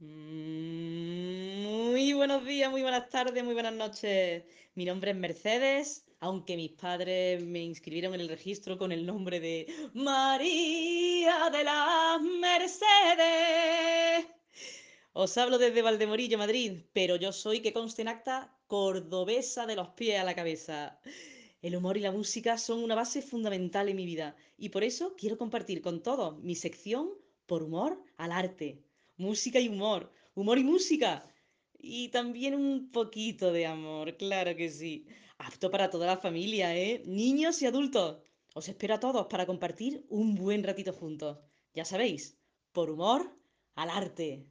Mm, Muy buenos días, muy buenas tardes, muy buenas noches. Mi nombre es Mercedes, aunque mis padres me inscribieron en el registro con el nombre de María de las Mercedes. Os hablo desde Valdemorillo, Madrid, pero yo soy, que conste en acta, cordobesa de los pies a la cabeza. El humor y la música son una base fundamental en mi vida y por eso quiero compartir con todos mi sección por humor al arte. Música y humor, humor y música. Y también un poquito de amor, claro que sí. Apto para toda la familia, ¿eh? Niños y adultos. Os espero a todos para compartir un buen ratito juntos. Ya sabéis, por humor al arte.